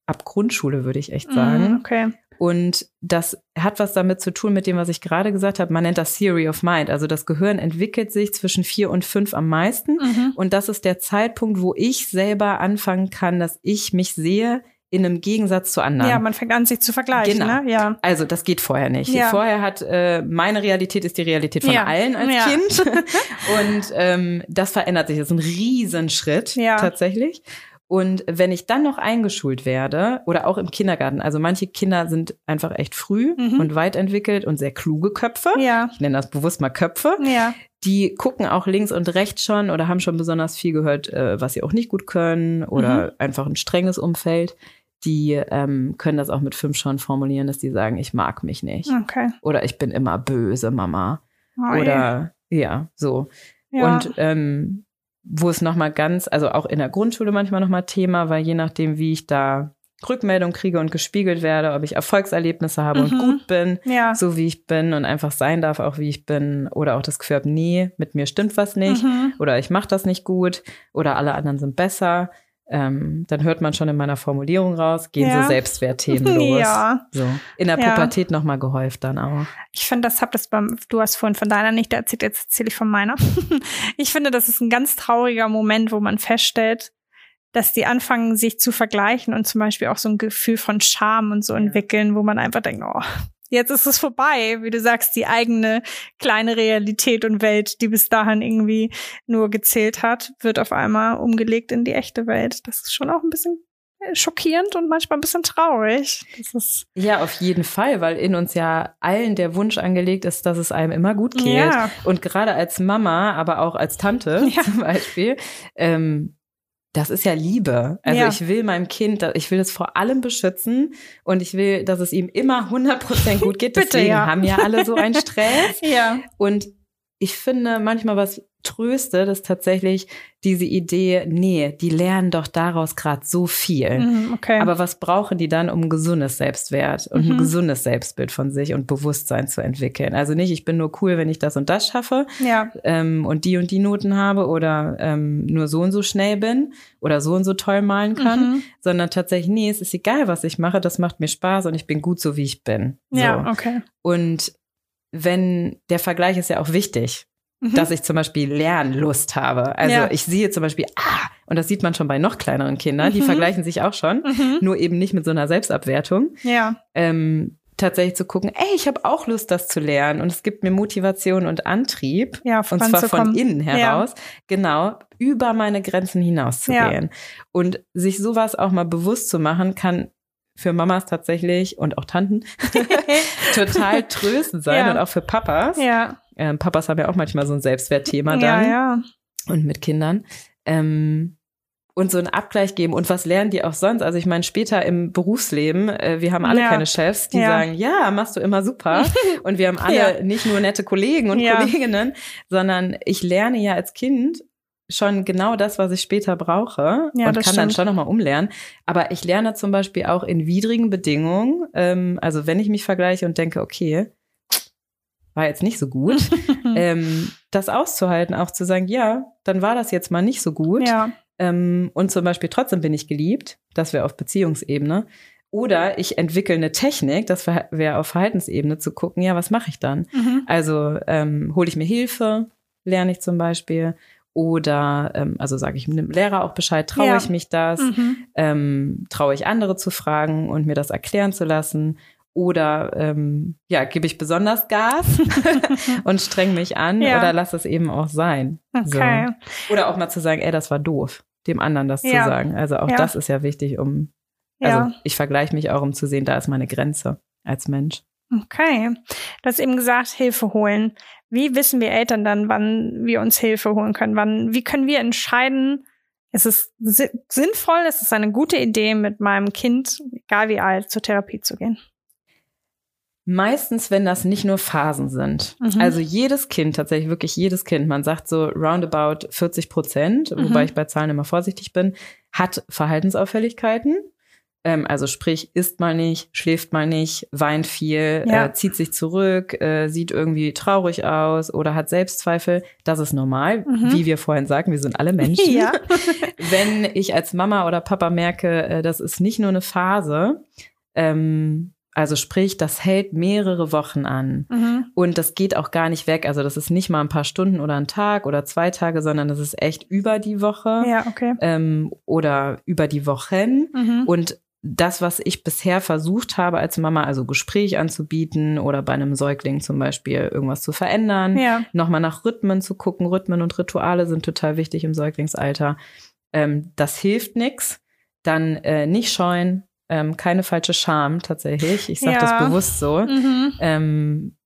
ab Grundschule, würde ich echt mhm, sagen. Okay. Und das hat was damit zu tun mit dem, was ich gerade gesagt habe. Man nennt das Theory of Mind. Also das Gehirn entwickelt sich zwischen vier und fünf am meisten. Mhm. Und das ist der Zeitpunkt, wo ich selber anfangen kann, dass ich mich sehe in einem Gegensatz zu anderen. Ja, man fängt an, sich zu vergleichen. Genau. Ne? Ja. Also das geht vorher nicht. Ja. Vorher hat äh, meine Realität ist die Realität von ja. allen als ja. Kind. (laughs) und ähm, das verändert sich. Das ist ein Riesenschritt ja. tatsächlich. Und wenn ich dann noch eingeschult werde oder auch im Kindergarten, also manche Kinder sind einfach echt früh mhm. und weit entwickelt und sehr kluge Köpfe. Ja. Ich nenne das bewusst mal Köpfe. Ja. Die gucken auch links und rechts schon oder haben schon besonders viel gehört, äh, was sie auch nicht gut können oder mhm. einfach ein strenges Umfeld. Die ähm, können das auch mit fünf schon formulieren, dass die sagen, ich mag mich nicht. Okay. Oder ich bin immer böse, Mama. Oh, oder ja, so. Ja. Und ähm, wo es nochmal ganz, also auch in der Grundschule manchmal nochmal Thema, weil je nachdem, wie ich da Rückmeldung kriege und gespiegelt werde, ob ich Erfolgserlebnisse habe mhm. und gut bin, ja. so wie ich bin und einfach sein darf, auch wie ich bin, oder auch das Gefühl habe, nee, mit mir stimmt was nicht, mhm. oder ich mache das nicht gut, oder alle anderen sind besser ähm, dann hört man schon in meiner Formulierung raus, gehen ja. so Selbstwertthemen los. (laughs) Ja. So. In der Pubertät ja. nochmal gehäuft dann auch. Ich finde, das hab das beim, du hast vorhin von deiner nicht erzählt, jetzt erzähle ich von meiner. (laughs) ich finde, das ist ein ganz trauriger Moment, wo man feststellt, dass die anfangen, sich zu vergleichen und zum Beispiel auch so ein Gefühl von Scham und so entwickeln, wo man einfach denkt, oh, Jetzt ist es vorbei, wie du sagst, die eigene kleine Realität und Welt, die bis dahin irgendwie nur gezählt hat, wird auf einmal umgelegt in die echte Welt. Das ist schon auch ein bisschen schockierend und manchmal ein bisschen traurig. ja, auf jeden Fall, weil in uns ja allen der Wunsch angelegt ist, dass es einem immer gut geht. Ja. Und gerade als Mama, aber auch als Tante ja. (laughs) zum Beispiel, ähm, das ist ja Liebe. Also ja. ich will meinem Kind, ich will es vor allem beschützen und ich will, dass es ihm immer 100% gut geht. (laughs) Bitte, Deswegen ja. haben ja alle so einen (laughs) Stress. ja. Und ich finde manchmal was tröste, dass tatsächlich diese Idee, nee, die lernen doch daraus gerade so viel. Mhm, okay. Aber was brauchen die dann, um ein gesundes Selbstwert und mhm. ein gesundes Selbstbild von sich und Bewusstsein zu entwickeln? Also nicht, ich bin nur cool, wenn ich das und das schaffe ja. ähm, und die und die Noten habe oder ähm, nur so und so schnell bin oder so und so toll malen kann, mhm. sondern tatsächlich, nee, es ist egal, was ich mache, das macht mir Spaß und ich bin gut so, wie ich bin. Ja, okay. Und wenn der Vergleich ist ja auch wichtig mhm. dass ich zum Beispiel Lernlust habe. Also ja. ich sehe zum Beispiel, ah, und das sieht man schon bei noch kleineren Kindern, die mhm. vergleichen sich auch schon, mhm. nur eben nicht mit so einer Selbstabwertung. Ja. Ähm, tatsächlich zu gucken, ey, ich habe auch Lust, das zu lernen und es gibt mir Motivation und Antrieb ja, und zwar von innen heraus, ja. genau, über meine Grenzen hinauszugehen. Ja. Und sich sowas auch mal bewusst zu machen, kann für Mamas tatsächlich und auch Tanten (laughs) (laughs) total tröstend sein ja. und auch für Papas. Ja. Ähm, Papas haben ja auch manchmal so ein Selbstwertthema dann. Ja, ja. Und mit Kindern. Ähm, und so einen Abgleich geben. Und was lernen die auch sonst? Also ich meine, später im Berufsleben, äh, wir haben alle ja. keine Chefs, die ja. sagen, ja, machst du immer super. (laughs) und wir haben alle ja. nicht nur nette Kollegen und Kolleginnen, sondern ich lerne ja als Kind schon genau das, was ich später brauche ja, und kann stimmt. dann schon nochmal umlernen. Aber ich lerne zum Beispiel auch in widrigen Bedingungen, ähm, also wenn ich mich vergleiche und denke, okay, war jetzt nicht so gut, (laughs) ähm, das auszuhalten, auch zu sagen, ja, dann war das jetzt mal nicht so gut. Ja. Ähm, und zum Beispiel trotzdem bin ich geliebt, das wäre auf Beziehungsebene. Oder ich entwickle eine Technik, das wäre auf Verhaltensebene zu gucken, ja, was mache ich dann? Mhm. Also ähm, hole ich mir Hilfe, lerne ich zum Beispiel. Oder, ähm, also sage ich dem Lehrer auch Bescheid, traue ja. ich mich das? Mhm. Ähm, traue ich andere zu fragen und mir das erklären zu lassen? Oder ähm, ja, gebe ich besonders Gas (laughs) (laughs) und streng mich an ja. oder lass es eben auch sein. Okay. So. Oder auch mal zu sagen, ey, das war doof, dem anderen das ja. zu sagen. Also auch ja. das ist ja wichtig, um, also ich vergleiche mich auch, um zu sehen, da ist meine Grenze als Mensch. Okay. Du hast eben gesagt, Hilfe holen. Wie wissen wir Eltern dann, wann wir uns Hilfe holen können? Wann, wie können wir entscheiden, ist es sinnvoll, ist es eine gute Idee, mit meinem Kind, egal wie alt, zur Therapie zu gehen? Meistens, wenn das nicht nur Phasen sind. Mhm. Also jedes Kind, tatsächlich wirklich jedes Kind, man sagt so roundabout 40 Prozent, mhm. wobei ich bei Zahlen immer vorsichtig bin, hat Verhaltensauffälligkeiten. Ähm, also sprich, isst mal nicht, schläft mal nicht, weint viel, ja. äh, zieht sich zurück, äh, sieht irgendwie traurig aus oder hat Selbstzweifel. Das ist normal, mhm. wie wir vorhin sagten, wir sind alle Menschen. (laughs) Ja. (laughs) wenn ich als Mama oder Papa merke, äh, das ist nicht nur eine Phase, ähm, also sprich, das hält mehrere Wochen an. Mhm. Und das geht auch gar nicht weg. Also das ist nicht mal ein paar Stunden oder ein Tag oder zwei Tage, sondern das ist echt über die Woche. Ja, okay. Ähm, oder über die Wochen. Mhm. Und das, was ich bisher versucht habe als Mama, also Gespräch anzubieten oder bei einem Säugling zum Beispiel irgendwas zu verändern, ja. nochmal nach Rhythmen zu gucken. Rhythmen und Rituale sind total wichtig im Säuglingsalter. Ähm, das hilft nix. Dann äh, nicht scheuen, ähm, keine falsche Scham tatsächlich. Ich sage ja. das bewusst so. Mhm. Ähm,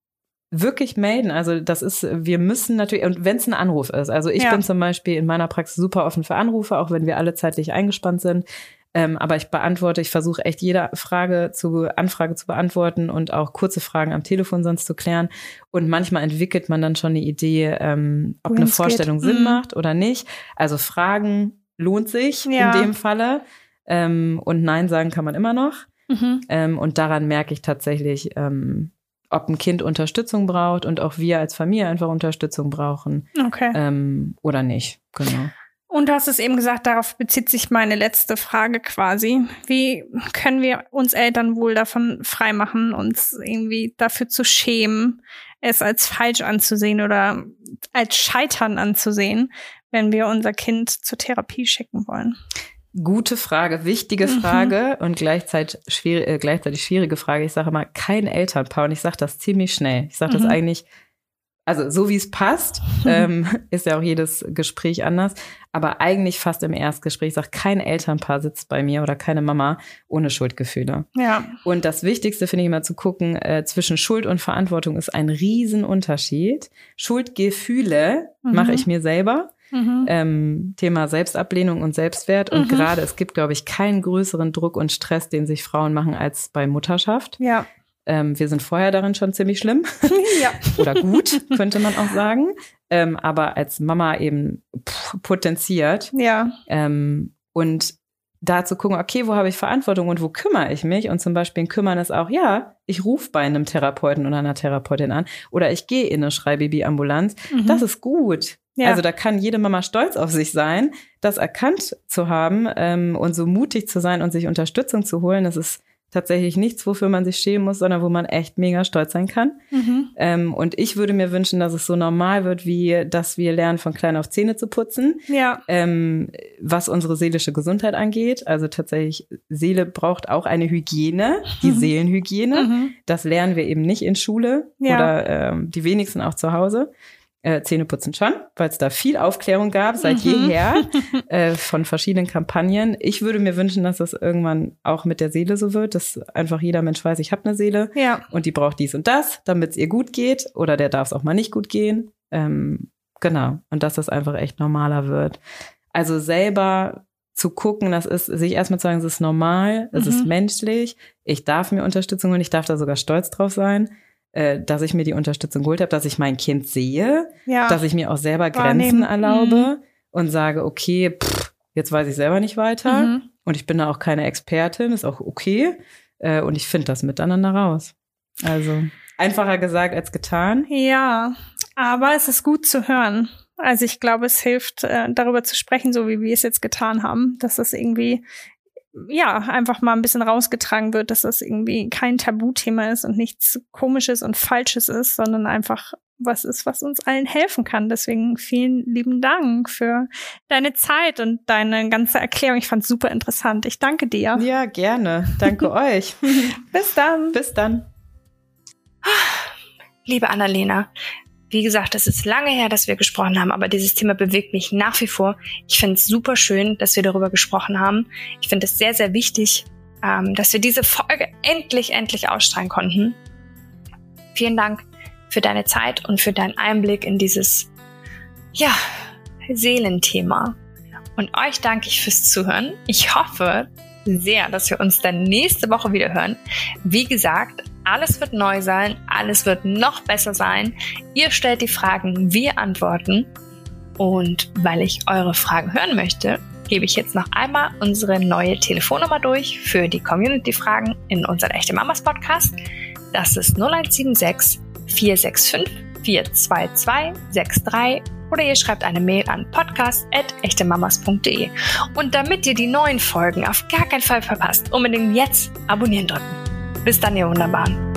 wirklich melden. Also das ist, wir müssen natürlich, und wenn es ein Anruf ist, also ich ja. bin zum Beispiel in meiner Praxis super offen für Anrufe, auch wenn wir alle zeitlich eingespannt sind. Ähm, aber ich beantworte, ich versuche echt jede Frage zu, Anfrage zu beantworten und auch kurze Fragen am Telefon sonst zu klären. Und manchmal entwickelt man dann schon eine Idee, ähm, ob eine Vorstellung geht. Sinn mhm. macht oder nicht. Also Fragen lohnt sich ja. in dem Falle. Ähm, und Nein sagen kann man immer noch. Mhm. Ähm, und daran merke ich tatsächlich, ähm, ob ein Kind Unterstützung braucht und auch wir als Familie einfach Unterstützung brauchen. Okay. Ähm, oder nicht. Genau. Und du hast es eben gesagt, darauf bezieht sich meine letzte Frage quasi. Wie können wir uns Eltern wohl davon freimachen, uns irgendwie dafür zu schämen, es als falsch anzusehen oder als Scheitern anzusehen, wenn wir unser Kind zur Therapie schicken wollen? Gute Frage, wichtige mhm. Frage mhm. und gleichzeitig, schwierig, äh, gleichzeitig schwierige Frage. Ich sage immer, kein Elternpaar und ich sage das ziemlich schnell. Ich sage mhm. das eigentlich also so wie es passt, (laughs) ähm, ist ja auch jedes Gespräch anders. Aber eigentlich fast im Erstgespräch sagt kein Elternpaar sitzt bei mir oder keine Mama ohne Schuldgefühle. Ja. Und das Wichtigste finde ich immer zu gucken, äh, zwischen Schuld und Verantwortung ist ein Riesenunterschied. Schuldgefühle mhm. mache ich mir selber. Mhm. Ähm, Thema Selbstablehnung und Selbstwert. Und mhm. gerade, es gibt, glaube ich, keinen größeren Druck und Stress, den sich Frauen machen, als bei Mutterschaft. Ja. Ähm, wir sind vorher darin schon ziemlich schlimm. (laughs) ja. (laughs) Oder gut, könnte man auch sagen. Ähm, aber als Mama eben potenziert. Ja. Ähm, und da zu gucken, okay, wo habe ich Verantwortung und wo kümmere ich mich? Und zum Beispiel ein Kümmern ist auch, ja, ich rufe bei einem Therapeuten oder einer Therapeutin an oder ich gehe in eine Schreibaby-Ambulanz. Mhm. Das ist gut. Ja. Also da kann jede Mama stolz auf sich sein, das erkannt zu haben ähm, und so mutig zu sein und sich Unterstützung zu holen. Das ist tatsächlich nichts, wofür man sich schämen muss, sondern wo man echt mega stolz sein kann. Mhm. Ähm, und ich würde mir wünschen, dass es so normal wird, wie dass wir lernen, von klein auf Zähne zu putzen. Ja. Ähm, was unsere seelische Gesundheit angeht. Also tatsächlich, Seele braucht auch eine Hygiene, die mhm. Seelenhygiene. Mhm. Das lernen wir eben nicht in Schule ja. oder ähm, die wenigsten auch zu Hause äh, Zähneputzen schon, weil es da viel Aufklärung gab seit mhm. jeher (laughs) äh, von verschiedenen Kampagnen. Ich würde mir wünschen, dass das irgendwann auch mit der Seele so wird, dass einfach jeder Mensch weiß, ich habe eine Seele ja. und die braucht dies und das, damit es ihr gut geht oder der darf es auch mal nicht gut gehen. Ähm, genau. Und dass das einfach echt normaler wird. Also selber zu gucken, das ist, sich erstmal zu sagen, es ist normal, es mhm. ist menschlich, ich darf mir Unterstützung und ich darf da sogar stolz drauf sein äh, dass ich mir die Unterstützung geholt habe, dass ich mein Kind sehe, ja. dass ich mir auch selber Grenzen erlaube mhm. und sage, okay, pff, jetzt weiß ich selber nicht weiter mhm. und ich bin da auch keine Expertin, ist auch okay äh, und ich finde das miteinander raus. Also einfacher gesagt als getan. Ja, aber es ist gut zu hören. Also ich glaube, es hilft, äh, darüber zu sprechen, so wie wir es jetzt getan haben, dass das irgendwie ja, einfach mal ein bisschen rausgetragen wird, dass das irgendwie kein Tabuthema ist und nichts Komisches und Falsches ist, sondern einfach was ist, was uns allen helfen kann. Deswegen vielen lieben Dank für deine Zeit und deine ganze Erklärung. Ich fand es super interessant. Ich danke dir. Ja, gerne. Danke (laughs) euch. Bis dann. Bis dann. Liebe Annalena, wie gesagt, es ist lange her, dass wir gesprochen haben, aber dieses Thema bewegt mich nach wie vor. Ich finde es super schön, dass wir darüber gesprochen haben. Ich finde es sehr, sehr wichtig, ähm, dass wir diese Folge (laughs) endlich, endlich ausstrahlen konnten. Vielen Dank für deine Zeit und für deinen Einblick in dieses, ja, Seelenthema. Und euch danke ich fürs Zuhören. Ich hoffe sehr, dass wir uns dann nächste Woche wieder hören. Wie gesagt, alles wird neu sein, alles wird noch besser sein. Ihr stellt die Fragen, wir antworten. Und weil ich eure Fragen hören möchte, gebe ich jetzt noch einmal unsere neue Telefonnummer durch für die Community-Fragen in unserem Echte Mamas Podcast. Das ist 0176 465 422 63 oder ihr schreibt eine Mail an podcast.echtemamas.de. Und damit ihr die neuen Folgen auf gar keinen Fall verpasst, unbedingt jetzt abonnieren drücken. Bis dann, ihr Wunderbaren.